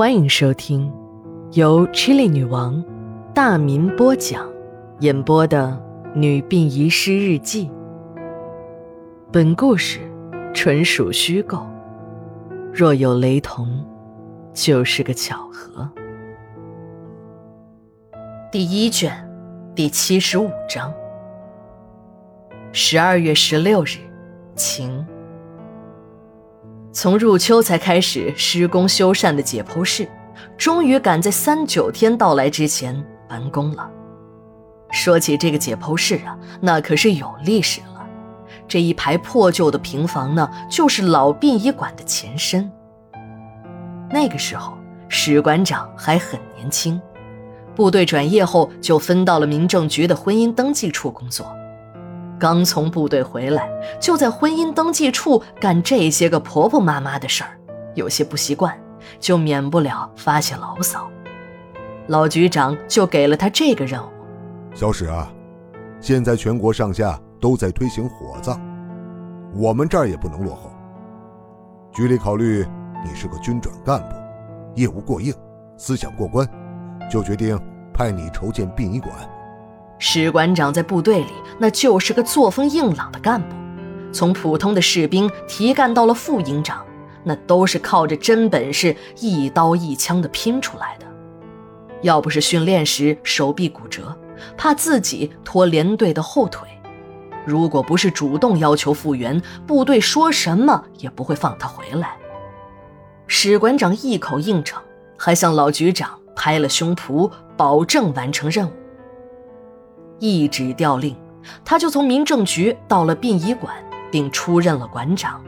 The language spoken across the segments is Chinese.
欢迎收听由 Chili 女王大民播讲、演播的《女病遗失日记》。本故事纯属虚构，若有雷同，就是个巧合。第一卷，第七十五章。十二月十六日，晴。从入秋才开始施工修缮的解剖室，终于赶在三九天到来之前完工了。说起这个解剖室啊，那可是有历史了。这一排破旧的平房呢，就是老殡仪馆的前身。那个时候，史馆长还很年轻，部队转业后就分到了民政局的婚姻登记处工作。刚从部队回来，就在婚姻登记处干这些个婆婆妈妈的事儿，有些不习惯，就免不了发些牢骚。老局长就给了他这个任务：小史啊，现在全国上下都在推行火葬，我们这儿也不能落后。局里考虑你是个军转干部，业务过硬，思想过关，就决定派你筹建殡仪馆。史馆长在部队里那就是个作风硬朗的干部，从普通的士兵提干到了副营长，那都是靠着真本事一刀一枪的拼出来的。要不是训练时手臂骨折，怕自己拖连队的后腿；如果不是主动要求复员，部队说什么也不会放他回来。史馆长一口应承，还向老局长拍了胸脯，保证完成任务。一纸调令，他就从民政局到了殡仪馆，并出任了馆长。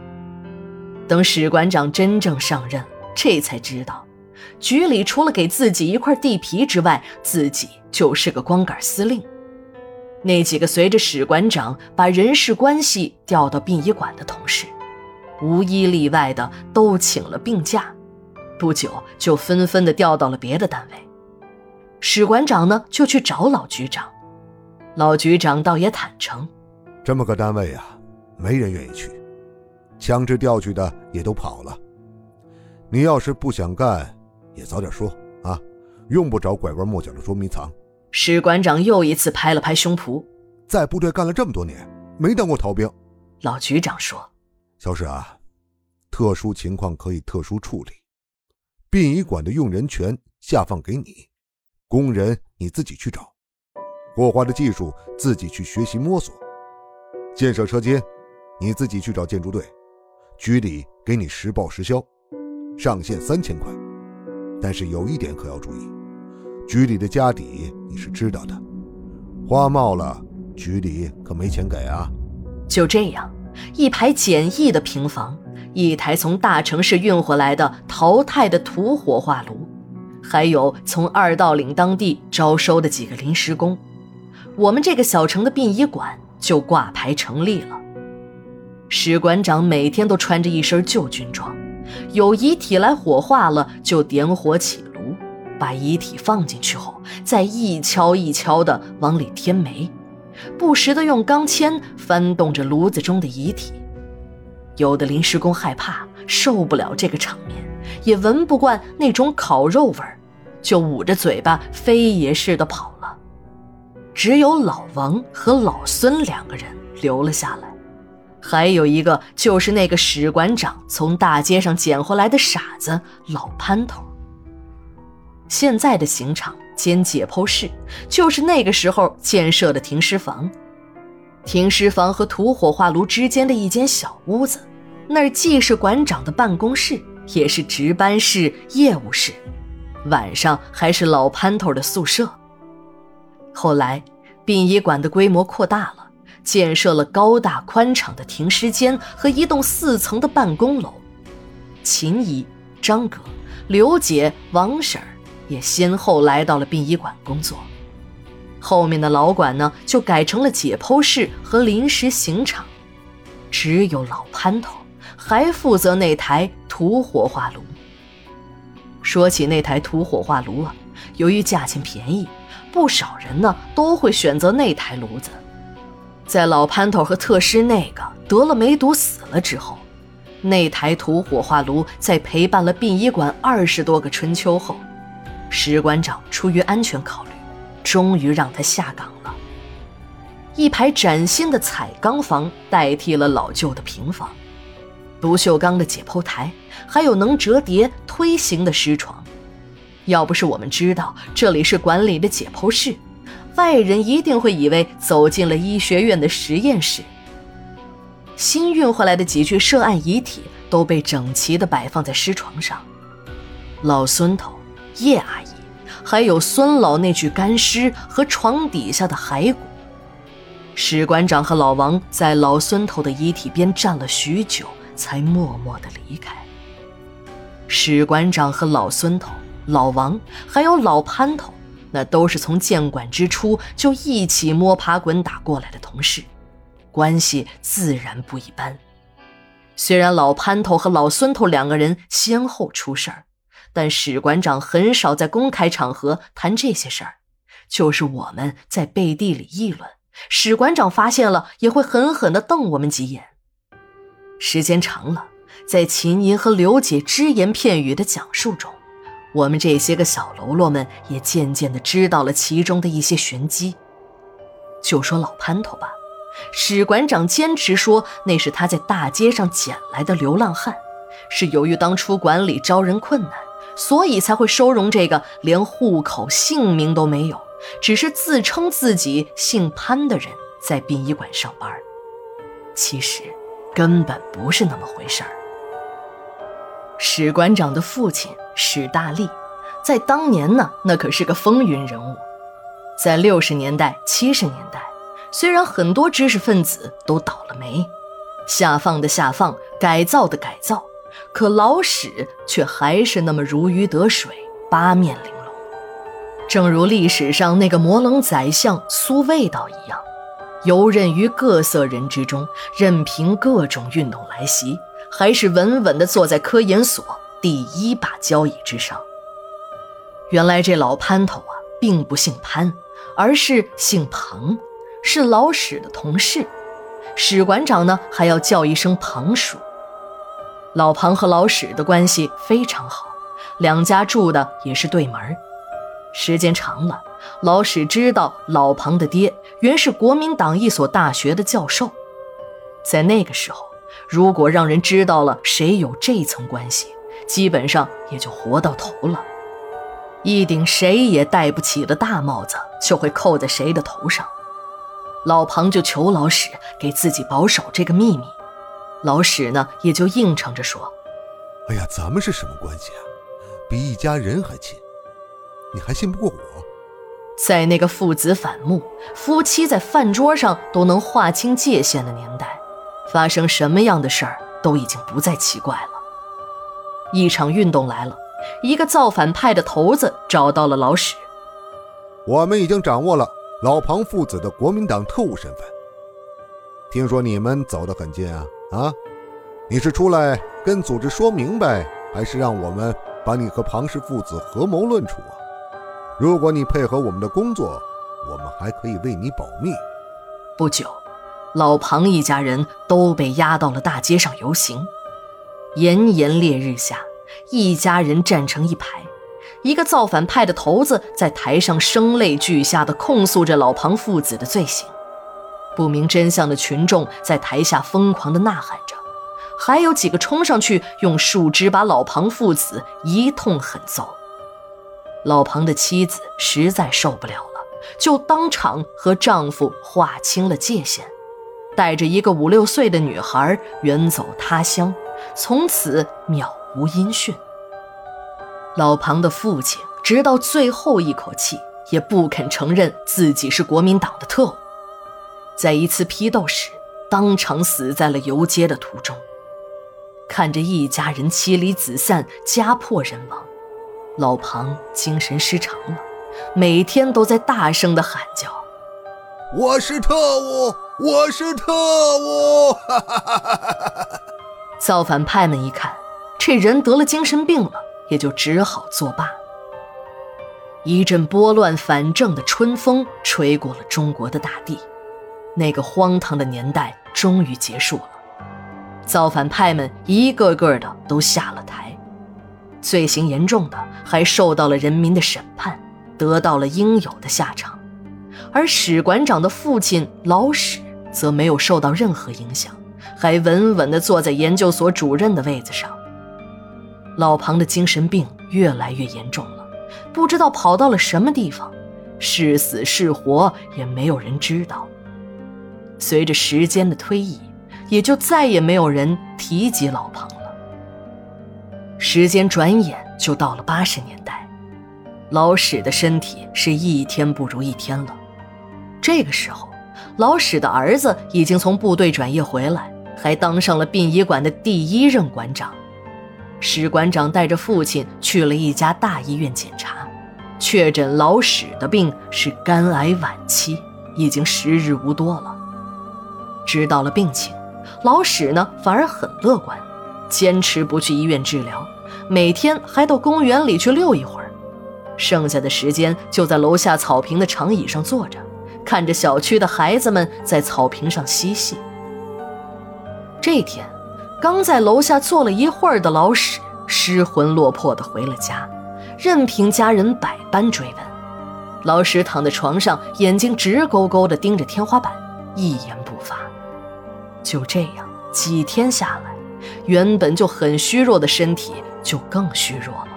等史馆长真正上任，这才知道，局里除了给自己一块地皮之外，自己就是个光杆司令。那几个随着史馆长把人事关系调到殡仪馆的同事，无一例外的都请了病假，不久就纷纷的调到了别的单位。史馆长呢，就去找老局长。老局长倒也坦诚，这么个单位啊，没人愿意去，强制调去的也都跑了。你要是不想干，也早点说啊，用不着拐弯抹角的捉迷藏。史馆长又一次拍了拍胸脯，在部队干了这么多年，没当过逃兵。老局长说：“小史啊，特殊情况可以特殊处理，殡仪馆的用人权下放给你，工人你自己去找。”火化的技术自己去学习摸索，建设车间，你自己去找建筑队，局里给你实报实销，上限三千块。但是有一点可要注意，局里的家底你是知道的，花冒了，局里可没钱给啊。就这样，一排简易的平房，一台从大城市运回来的淘汰的土火化炉，还有从二道岭当地招收的几个临时工。我们这个小城的殡仪馆就挂牌成立了。史馆长每天都穿着一身旧军装，有遗体来火化了，就点火起炉，把遗体放进去后，再一敲一敲的往里添煤，不时的用钢钎翻动着炉子中的遗体。有的临时工害怕，受不了这个场面，也闻不惯那种烤肉味儿，就捂着嘴巴飞也似的跑。只有老王和老孙两个人留了下来，还有一个就是那个史馆长从大街上捡回来的傻子老潘头。现在的刑场兼解剖室就是那个时候建设的停尸房，停尸房和土火化炉之间的一间小屋子，那儿既是馆长的办公室，也是值班室、业务室，晚上还是老潘头的宿舍。后来，殡仪馆的规模扩大了，建设了高大宽敞的停尸间和一栋四层的办公楼。秦姨、张哥、刘姐、王婶也先后来到了殡仪馆工作。后面的老馆呢，就改成了解剖室和临时刑场。只有老潘头还负责那台土火化炉。说起那台土火化炉啊，由于价钱便宜。不少人呢都会选择那台炉子。在老潘头和特师那个得了梅毒死了之后，那台土火化炉在陪伴了殡仪馆二十多个春秋后，石馆长出于安全考虑，终于让他下岗了。一排崭新的彩钢房代替了老旧的平房，不锈钢的解剖台，还有能折叠推行的尸床。要不是我们知道这里是管理的解剖室，外人一定会以为走进了医学院的实验室。新运回来的几具涉案遗体都被整齐地摆放在尸床上，老孙头、叶阿姨，还有孙老那具干尸和床底下的骸骨。史馆长和老王在老孙头的遗体边站了许久，才默默地离开。史馆长和老孙头、老王还有老潘头，那都是从建馆之初就一起摸爬滚打过来的同事。关系自然不一般。虽然老潘头和老孙头两个人先后出事儿，但史馆长很少在公开场合谈这些事儿。就是我们在背地里议论，史馆长发现了也会狠狠地瞪我们几眼。时间长了，在秦银和刘姐只言片语的讲述中，我们这些个小喽啰们也渐渐地知道了其中的一些玄机。就说老潘头吧。史馆长坚持说那是他在大街上捡来的流浪汉，是由于当初管理招人困难，所以才会收容这个连户口、姓名都没有，只是自称自己姓潘的人在殡仪馆上班。其实根本不是那么回事儿。史馆长的父亲史大力，在当年呢，那可是个风云人物，在六十年代、七十年代。虽然很多知识分子都倒了霉，下放的下放，改造的改造，可老史却还是那么如鱼得水，八面玲珑。正如历史上那个魔棱宰相苏味道一样，游刃于各色人之中，任凭各种运动来袭，还是稳稳地坐在科研所第一把交椅之上。原来这老潘头啊，并不姓潘，而是姓庞。是老史的同事，史馆长呢还要叫一声庞叔。老庞和老史的关系非常好，两家住的也是对门时间长了，老史知道老庞的爹原是国民党一所大学的教授。在那个时候，如果让人知道了谁有这层关系，基本上也就活到头了。一顶谁也戴不起的大帽子就会扣在谁的头上。老庞就求老史给自己保守这个秘密，老史呢也就应承着说：“哎呀，咱们是什么关系啊？比一家人还亲，你还信不过我？”在那个父子反目、夫妻在饭桌上都能划清界限的年代，发生什么样的事儿都已经不再奇怪了。一场运动来了，一个造反派的头子找到了老史，我们已经掌握了。老庞父子的国民党特务身份，听说你们走得很近啊啊！你是出来跟组织说明白，还是让我们把你和庞氏父子合谋论处啊？如果你配合我们的工作，我们还可以为你保密。不久，老庞一家人都被押到了大街上游行，炎炎烈日下，一家人站成一排。一个造反派的头子在台上声泪俱下地控诉着老庞父子的罪行，不明真相的群众在台下疯狂地呐喊着，还有几个冲上去用树枝把老庞父子一通狠揍。老庞的妻子实在受不了了，就当场和丈夫划清了界限，带着一个五六岁的女孩远走他乡，从此渺无音讯。老庞的父亲直到最后一口气也不肯承认自己是国民党的特务，在一次批斗时当场死在了游街的途中。看着一家人妻离子散、家破人亡，老庞精神失常了，每天都在大声地喊叫：“我是特务，我是特务！”造反派们一看，这人得了精神病了。也就只好作罢。一阵拨乱反正的春风吹过了中国的大地，那个荒唐的年代终于结束了。造反派们一个个的都下了台，罪行严重的还受到了人民的审判，得到了应有的下场。而史馆长的父亲老史则没有受到任何影响，还稳稳地坐在研究所主任的位子上。老庞的精神病越来越严重了，不知道跑到了什么地方，是死是活也没有人知道。随着时间的推移，也就再也没有人提及老庞了。时间转眼就到了八十年代，老史的身体是一天不如一天了。这个时候，老史的儿子已经从部队转业回来，还当上了殡仪馆的第一任馆长。史馆长带着父亲去了一家大医院检查，确诊老史的病是肝癌晚期，已经时日无多了。知道了病情，老史呢反而很乐观，坚持不去医院治疗，每天还到公园里去溜一会儿，剩下的时间就在楼下草坪的长椅上坐着，看着小区的孩子们在草坪上嬉戏。这天，刚在楼下坐了一会儿的老史失魂落魄地回了家，任凭家人百般追问。老史躺在床上，眼睛直勾勾地盯着天花板，一言不发。就这样，几天下来，原本就很虚弱的身体就更虚弱了，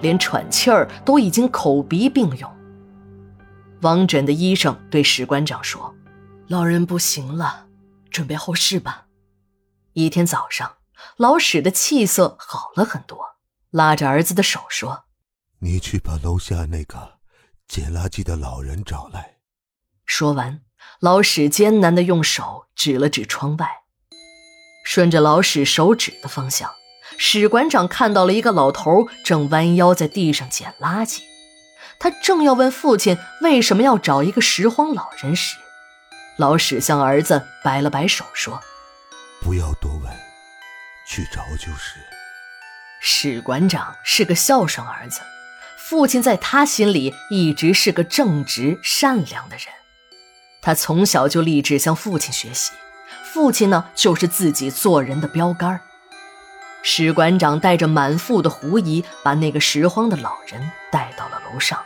连喘气儿都已经口鼻并用。王诊的医生对史馆长说：“老人不行了，准备后事吧。”一天早上，老史的气色好了很多，拉着儿子的手说：“你去把楼下那个捡垃圾的老人找来。”说完。老史艰难地用手指了指窗外，顺着老史手指的方向，史馆长看到了一个老头正弯腰在地上捡垃圾。他正要问父亲为什么要找一个拾荒老人时，老史向儿子摆了摆手，说：“不要多问，去找就是。”史馆长是个孝顺儿子，父亲在他心里一直是个正直善良的人。他从小就立志向父亲学习，父亲呢就是自己做人的标杆。史馆长带着满腹的狐疑，把那个拾荒的老人带到了楼上。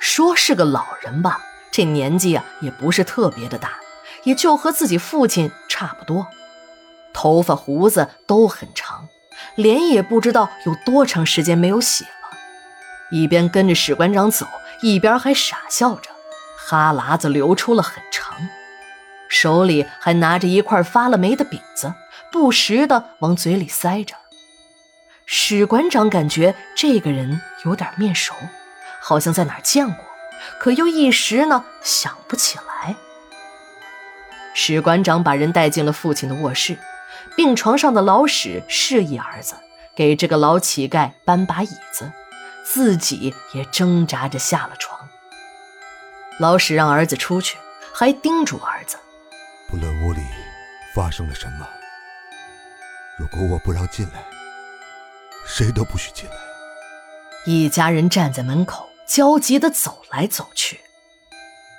说是个老人吧，这年纪啊也不是特别的大，也就和自己父亲差不多，头发胡子都很长，脸也不知道有多长时间没有洗了。一边跟着史馆长走，一边还傻笑着。哈喇子流出了很长，手里还拿着一块发了霉的饼子，不时的往嘴里塞着。史馆长感觉这个人有点面熟，好像在哪儿见过，可又一时呢想不起来。史馆长把人带进了父亲的卧室，病床上的老史示意儿子给这个老乞丐搬把椅子，自己也挣扎着下了床。老史让儿子出去，还叮嘱儿子：“不论屋里发生了什么，如果我不让进来，谁都不许进来。”一家人站在门口，焦急地走来走去。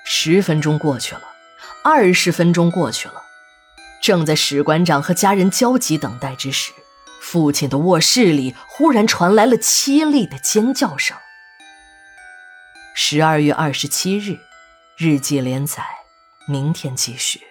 十分钟过去了，二十分钟过去了，正在史馆长和家人焦急等待之时，父亲的卧室里忽然传来了凄厉的尖叫声。十二月二十七日。日记连载，明天继续。